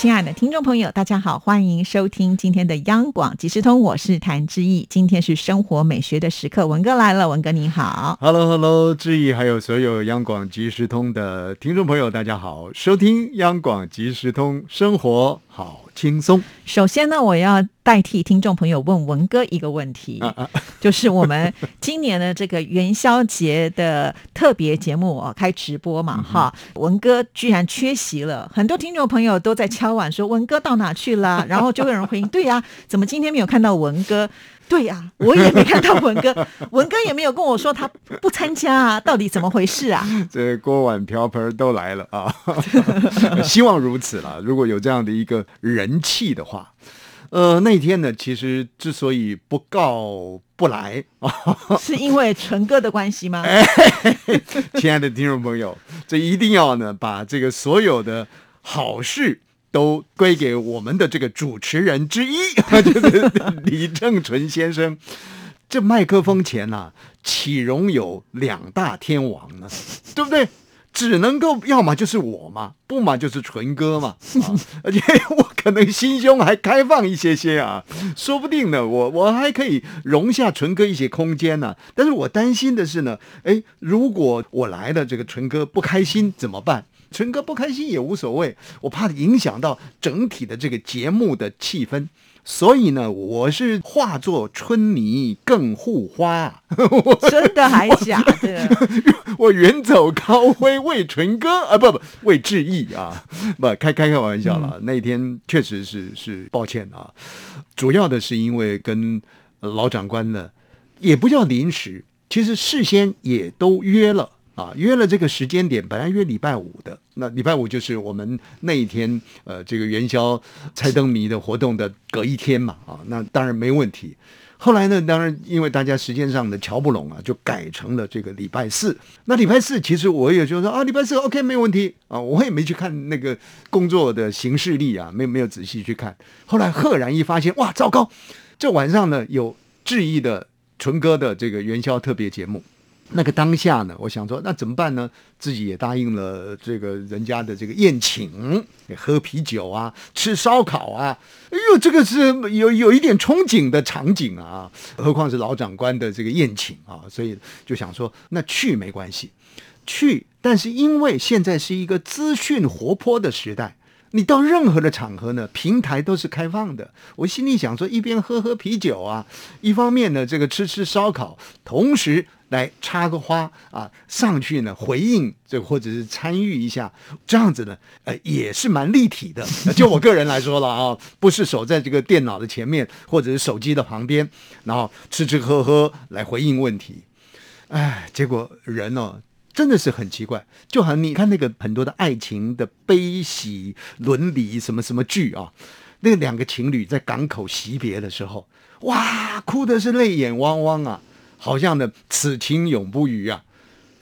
亲爱的听众朋友，大家好，欢迎收听今天的央广即时通，我是谭志毅。今天是生活美学的时刻，文哥来了，文哥你好。Hello，Hello，志毅，还有所有央广即时通的听众朋友，大家好，收听央广即时通，生活好轻松。首先呢，我要代替听众朋友问文哥一个问题，啊啊，就是我们今年的这个元宵节的特别节目哦，开直播嗯嘛，哈，文哥居然缺席了，很多听众朋友都在敲碗说文哥到哪去了，然后就有人回应，对呀、怎么今天没有看到文哥？对呀、我也没看到文哥，文哥也没有跟我说他不参加啊，到底怎么回事啊？这锅碗瓢盆都来了啊，希望如此啦。如果有这样的一个人气的话，呃，那天呢，其实之所以不告不来啊，是因为纯哥的关系吗？哎亲爱的听众朋友，这一定要呢把这个所有的好事。都归给我们的这个主持人之一，就是李正淳先生。这麦克风前呐、岂容有两大天王呢？对不对？只能够要么就是我嘛，不嘛就是纯哥嘛。啊、而且我可能心胸还开放一些些啊，说不定呢，我我还可以容下纯哥一些空间呢、但是我担心的是呢，哎，如果我来了，这个纯哥不开心怎么办？纯哥不开心也无所谓，我怕影响到整体的这个节目的气氛，所以呢，我是化作春泥更护花。真的还假的？我远走高飞为纯哥啊，不不为志毅啊，不开开开玩笑了。嗯、那天确实是是抱歉啊，主要的是因为跟老长官呢，也不叫临时，其实事先也都约了。啊，约了这个时间点，本来约礼拜五的，那礼拜五就是我们那一天，呃，这个元宵猜灯谜的活动的隔一天嘛，啊，那当然没问题。后来呢，当然因为大家时间上的瞧不拢啊，就改成了这个礼拜四。那礼拜四其实我也就说啊，礼拜四 OK 没问题啊，我也没去看那个工作的行事历啊，没没有仔细去看。后来赫然一发现，哇，糟糕，这晚上呢有志毅的纯哥的这个元宵特别节目。那个当下呢，我想说，那怎么办呢？自己也答应了这个人家的这个宴请，喝啤酒啊，吃烧烤啊，哎呦，这个是有有一点憧憬的场景啊，何况是老长官的这个宴请啊，所以就想说，那去没关系，去，但是因为现在是一个资讯活泼的时代。你到任何的场合呢，平台都是开放的。我心里想说，一边喝喝啤酒啊，一方面呢，这个吃吃烧烤，同时来插个花啊，上去呢回应这或者是参与一下，这样子呢，呃，也是蛮立体的。就我个人来说了啊，不是守在这个电脑的前面或者是手机的旁边，然后吃吃喝喝来回应问题。哎，结果人哦。真的是很奇怪，就好像你看那个很多的爱情的悲喜伦理什么什么剧啊，那两个情侣在港口惜别的时候，哇，哭的是泪眼汪汪啊，好像呢此情永不渝啊。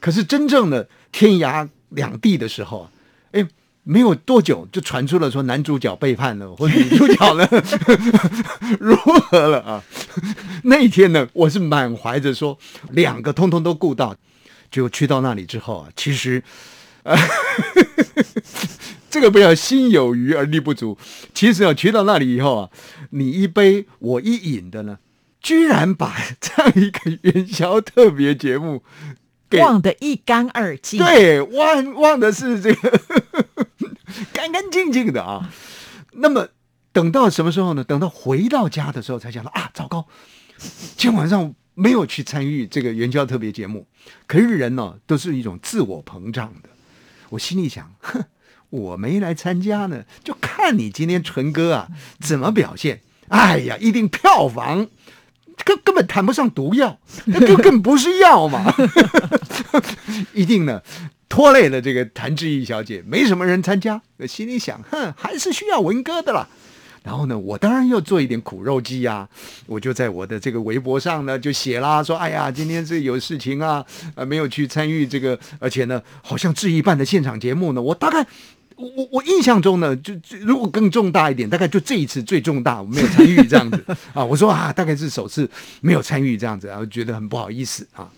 可是真正的天涯两地的时候啊，哎，没有多久就传出了说男主角背叛了，或女主角呢 如何了啊？那一天呢，我是满怀着说两个通通都顾到。就去到那里之后啊，其实，呃，这个不要心有余而力不足。其实啊，去到那里以后啊，你一杯我一饮的呢，居然把这样一个元宵特别节目给忘得一干二净。对，忘忘的是这个 干干净净的啊。那么等到什么时候呢？等到回到家的时候才想到啊，糟糕，今天晚上。没有去参与这个元宵特别节目，可是人呢、哦，都是一种自我膨胀的。我心里想，哼，我没来参加呢，就看你今天纯哥啊怎么表现。哎呀，一定票房根根本谈不上毒药，那根本不是药嘛，一定呢拖累了这个谭志毅小姐，没什么人参加。心里想，哼，还是需要文哥的啦。然后呢，我当然要做一点苦肉计呀、我就在我的这个微博上呢就写啦，说哎呀，今天是有事情啊，呃，没有去参与这个，而且呢，好像志毅办的现场节目呢，我大概。我我我印象中呢，就就如果更重大一点，大概就这一次最重大，我没有参与这样子 啊。我说啊，大概是首次没有参与这样子，然后觉得很不好意思啊。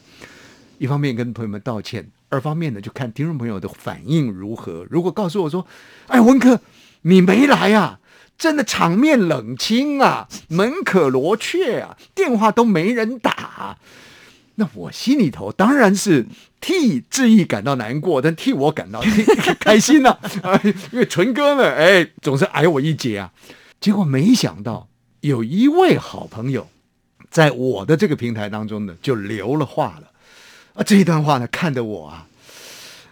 一方面跟朋友们道歉，二方面呢就看听众朋友的反应如何。如果告诉我说，哎，文科你没来啊，真的场面冷清啊，门可罗雀啊，电话都没人打。那我心里头当然是替志毅感到难过，但替我感到 开心呐、因为纯哥呢，哎，总是矮我一截啊。结果没想到有一位好朋友，在我的这个平台当中呢，就留了话了啊。这一段话呢，看得我啊，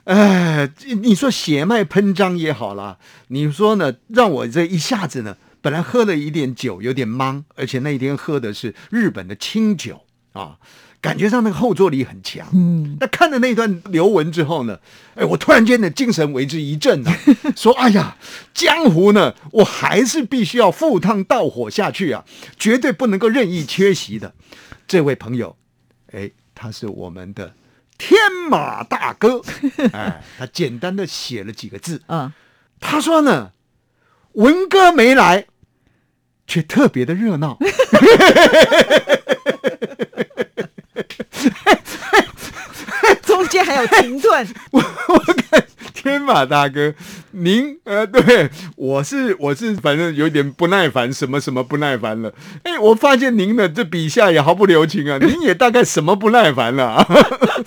哎，你说血脉喷张也好啦，你说呢，让我这一下子呢，本来喝了一点酒，有点懵，而且那一天喝的是日本的清酒啊。感觉上那个后坐力很强，嗯，那看了那段留文之后呢，哎，我突然间的精神为之一振啊，说，哎呀，江湖呢，我还是必须要赴汤蹈火下去啊，绝对不能够任意缺席的。这位朋友，哎，他是我们的天马大哥，哎，他简单的写了几个字，嗯，他说呢，文哥没来，却特别的热闹。中间还有停顿，我我看天马大哥，您呃，对我是我是反正有点不耐烦，什么什么不耐烦了。哎，我发现您的这笔下也毫不留情啊，您也大概什么不耐烦了啊。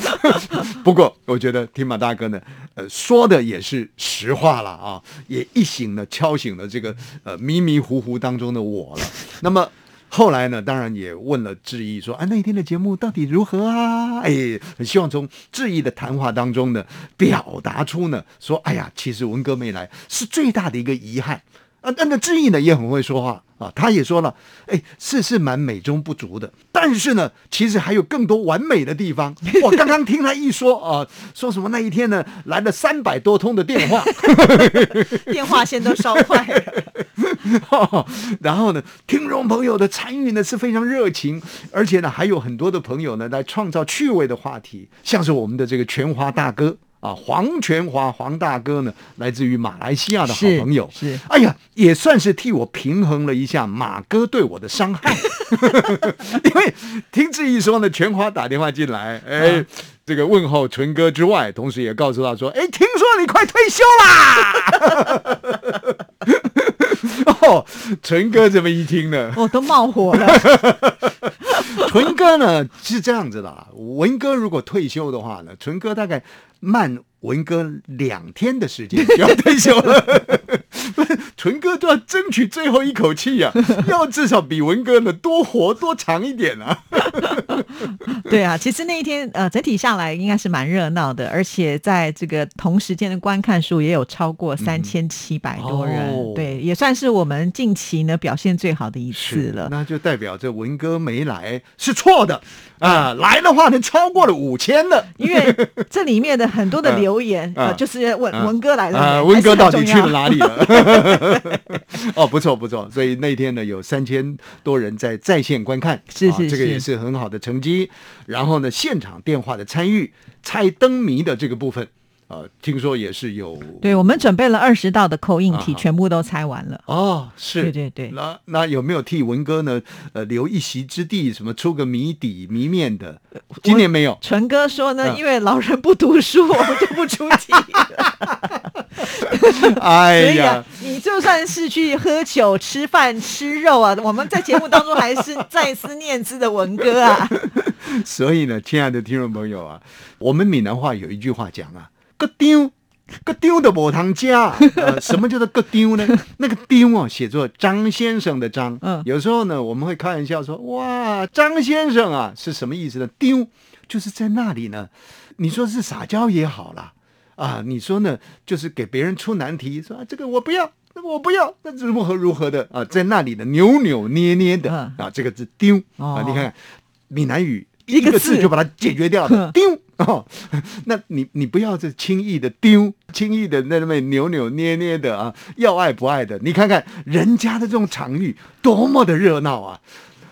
不过我觉得天马大哥呢，呃，说的也是实话了啊，也一醒呢敲醒了这个呃迷迷糊糊当中的我了。那么。后来呢，当然也问了志毅说：“啊，那一天的节目到底如何啊？”哎，很希望从志毅的谈话当中呢，表达出呢，说：“哎呀，其实文哥没来是最大的一个遗憾。”啊，那那志毅呢也很会说话啊，他也说了：“哎，是是蛮美中不足的，但是呢，其实还有更多完美的地方。”我刚刚听他一说啊，说什么那一天呢来了三百多通的电话，电话线都烧坏了。然后呢，听众朋友的参与呢是非常热情，而且呢还有很多的朋友呢来创造趣味的话题，像是我们的这个全华大哥啊，黄全华黄大哥呢，来自于马来西亚的好朋友，是是哎呀，也算是替我平衡了一下马哥对我的伤害，因为听志毅说呢，全华打电话进来，哎。这个问候纯哥之外，同时也告诉他说：“哎，听说你快退休啦！”哦，纯哥这么一听呢，我都冒火了。纯哥呢是这样子的啊，文哥如果退休的话呢，纯哥大概慢文哥两天的时间就要退休了。纯哥都要争取最后一口气呀、啊，要至少比文哥呢多活多长一点啊。对啊，其实那一天呃，整体下来应该是蛮热闹的，而且在这个同时间的观看数也有超过三千七百多人，哦对，也算是我们近期呢表现最好的一次了。那就代表这文哥没来是错的啊，来的话呢超过了五千了。因为这里面的很多的留言，嗯呃，就是问嗯文哥来了文哥到底去了？哪里了？哦，不错不错，所以那天呢有三千多人在在线观看，是是啊这个也是很好的成绩。然后呢，现场电话的参与、猜灯谜的这个部分，啊，听说也是有对，我们准备了二十道的口印题，啊全部都猜完了。哦，是，对对对那那有没有替文哥呢？呃，留一席之地，什么出个谜底、谜面的？今年没有。纯哥说呢，嗯因为老人不读书，我们就不出题了。哎呀，，你就算是去喝酒、吃饭、吃肉啊，我们在节目当中还是再思念之的文哥啊。所以呢，亲爱的听众朋友啊，我们闽南话有一句话讲啊，个丢。个丢的我堂家，呃，什么叫做个丢呢？那个丢哦，写作张先生的张。嗯有时候呢，我们会开玩笑说，哇，张先生啊，是什么意思呢？丢就是在那里呢。你说是撒娇也好啦，啊，你说呢，就是给别人出难题，说、啊、这个我不要，那个我不要，那如何如何的啊，在那里呢扭扭捏捏的、嗯啊，这个字丢、哦啊，你看看闽南语一个字字就把它解决掉了嗯，丢 哦，那你你不要这轻易的丢，轻易的在那边扭扭捏捏的啊，要爱不爱的。你看看人家的这种场域多么的热闹啊！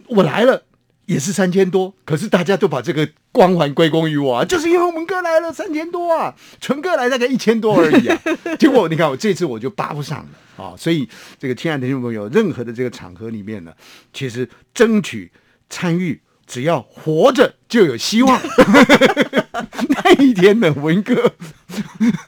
我来了也是三千多，可是大家都把这个光环归功于我啊，就是因为我们哥来了三千多啊，纯哥来大概一千多而已啊。结果你看我这次我就扒不上了啊，所以这个亲爱的听众朋友，任何的这个场合里面呢，其实争取参与。只要活着就有希望。那一天的文哥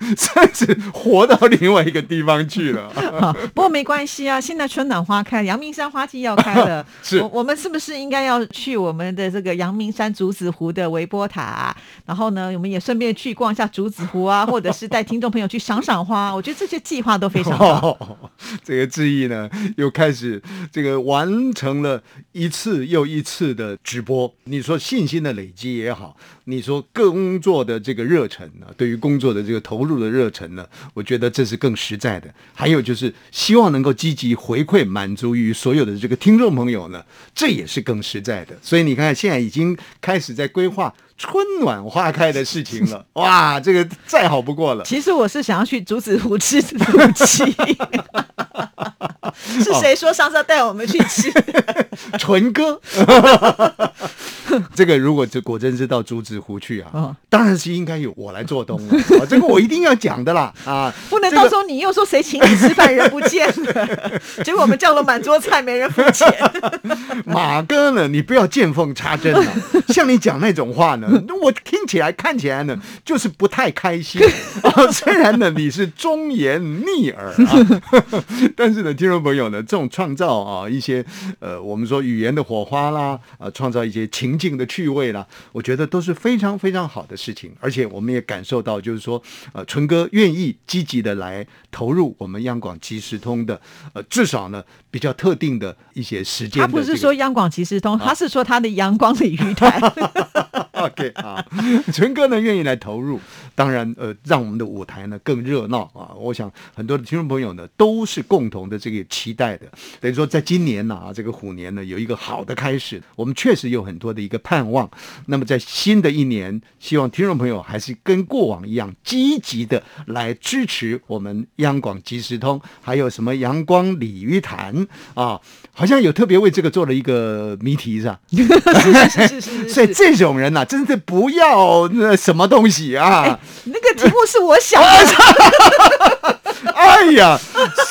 算是活到另外一个地方去了。不过没关系啊，现在春暖花开，阳明山花季要开了。是，我们是不是应该要去我们的这个阳明山竹子湖的微波塔？然后呢，我们也顺便去逛一下竹子湖啊，或者是带听众朋友去赏赏花。我觉得这些计划都非常好。这个志毅呢，又开始这个完成了一次又一次的直播。你说信心的累积也好，你说工作的这个热忱呢，对于工作的这个投入的热忱呢，我觉得这是更实在的。还有就是希望能够积极回馈，满足于所有的这个听众朋友呢，这也是更实在的。所以你看，现在已经开始在规划。春暖花开的事情了，哇，这个再好不过了。其实我是想要去竹子湖吃土鸡，是谁说上次要带我们去吃？纯哥，这个如果这果真是到竹子湖去啊，当然是应该由我来做东了。这个我一定要讲的啦，啊，不能到时候你又说谁请你吃饭人不见了，结果我们叫了满桌菜没人付钱。马哥呢，你不要见缝插针啊，像你讲那种话呢。我听起来看起来呢，就是不太开心啊。虽然呢你是忠言逆耳啊，但是呢，听众朋友呢，这种创造啊一些呃，我们说语言的火花啦，啊，创造一些情境的趣味啦，我觉得都是非常非常好的事情。而且我们也感受到，就是说，呃，纯哥愿意积极的来投入我们央广即时通的，呃，至少呢比较特定的一些时间。他不是说央广即时通，他是说他的阳光鲤鱼台。OK 啊，纯哥呢愿意来投入，当然呃，让我们的舞台呢更热闹啊。我想很多的听众朋友呢都是共同的这个期待的，等于说在今年呢啊这个虎年呢有一个好的开始，我们确实有很多的一个盼望。那么在新的一年，希望听众朋友还是跟过往一样积极的来支持我们央广即时通，还有什么阳光鲤鱼潭啊，好像有特别为这个做了一个谜题是吧？是是是是，所以 这种人呢。真的不要那什么东西啊！那个题目是我想的。哎呀，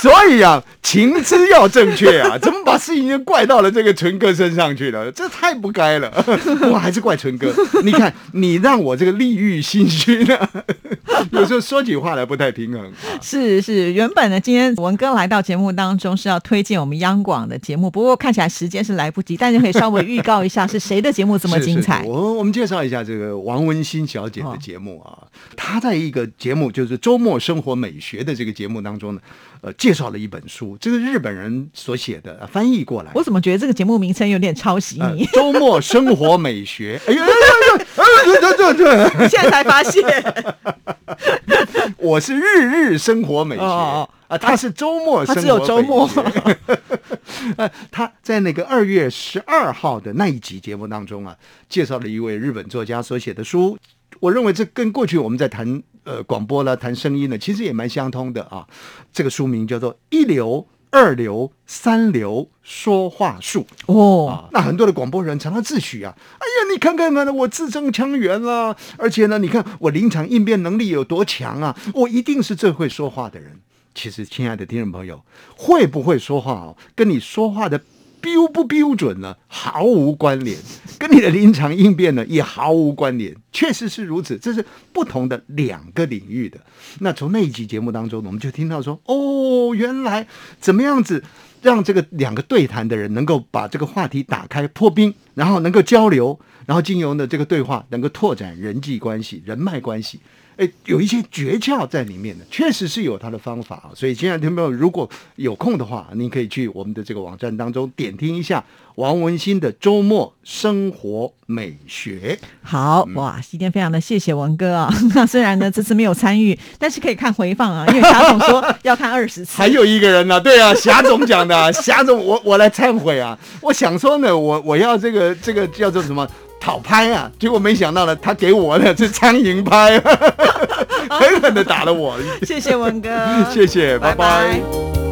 所以啊，情资要正确啊，怎么把事情就怪到了这个纯哥身上去了？这太不该了。我还是怪纯哥，你看你让我这个利欲心虚呢，有时候说起话来不太平衡。是是，原本呢，今天文哥来到节目当中是要推荐我们央广的节目，不过看起来时间是来不及，但是可以稍微预告一下是谁的节目这么精彩。我我们介绍一下这个王文新小姐的节目啊，她在一个节目就是周末生活美学的这个节目。当中呢，呃，介绍了一本书，这个日本人所写的，翻译过来。我怎么觉得这个节目名称有点抄袭你？周末生活美学，哎呀，对对对对，现在才发现，我是日日生活美学啊，他是周末，他只有周末。呃，他在那个二月十二号的那一集节目当中啊，介绍了一位日本作家所写的书。我认为这跟过去我们在谈呃广播了、谈声音呢，其实也蛮相通的啊。这个书名叫做《一流、二流、三流说话术》哦。那很多的广播人常常自诩啊，哎呀，你看看呢，我字正腔圆啊，而且呢，你看我临场应变能力有多强啊，我一定是最会说话的人。其实，亲爱的听众朋友，会不会说话哦，跟你说话的。标不标准呢？毫无关联，跟你的临场应变呢也毫无关联。确实是如此，这是不同的两个领域的。那从那一集节目当中，我们就听到说，哦，原来怎么样子让这个两个对谈的人能够把这个话题打开破冰，然后能够交流，然后经由呢这个对话能够拓展人际关系、人脉关系。哎，有一些诀窍在里面的，确实是有他的方法啊。所以，亲爱的听众朋友，如果有空的话，您可以去我们的这个网站当中点听一下王文新的周末生活美学。好哇，今天非常的谢谢文哥啊。那虽然呢这次没有参与，但是可以看回放啊，因为霞总说要看二十次。还有一个人呢，对啊，霞总讲的，霞总，我我来忏悔啊。我想说呢，我我要这个这个叫做什么？讨拍啊，结果没想到呢，他给我的是苍蝇拍，狠狠的打了我。谢谢文哥，谢谢，拜。拜拜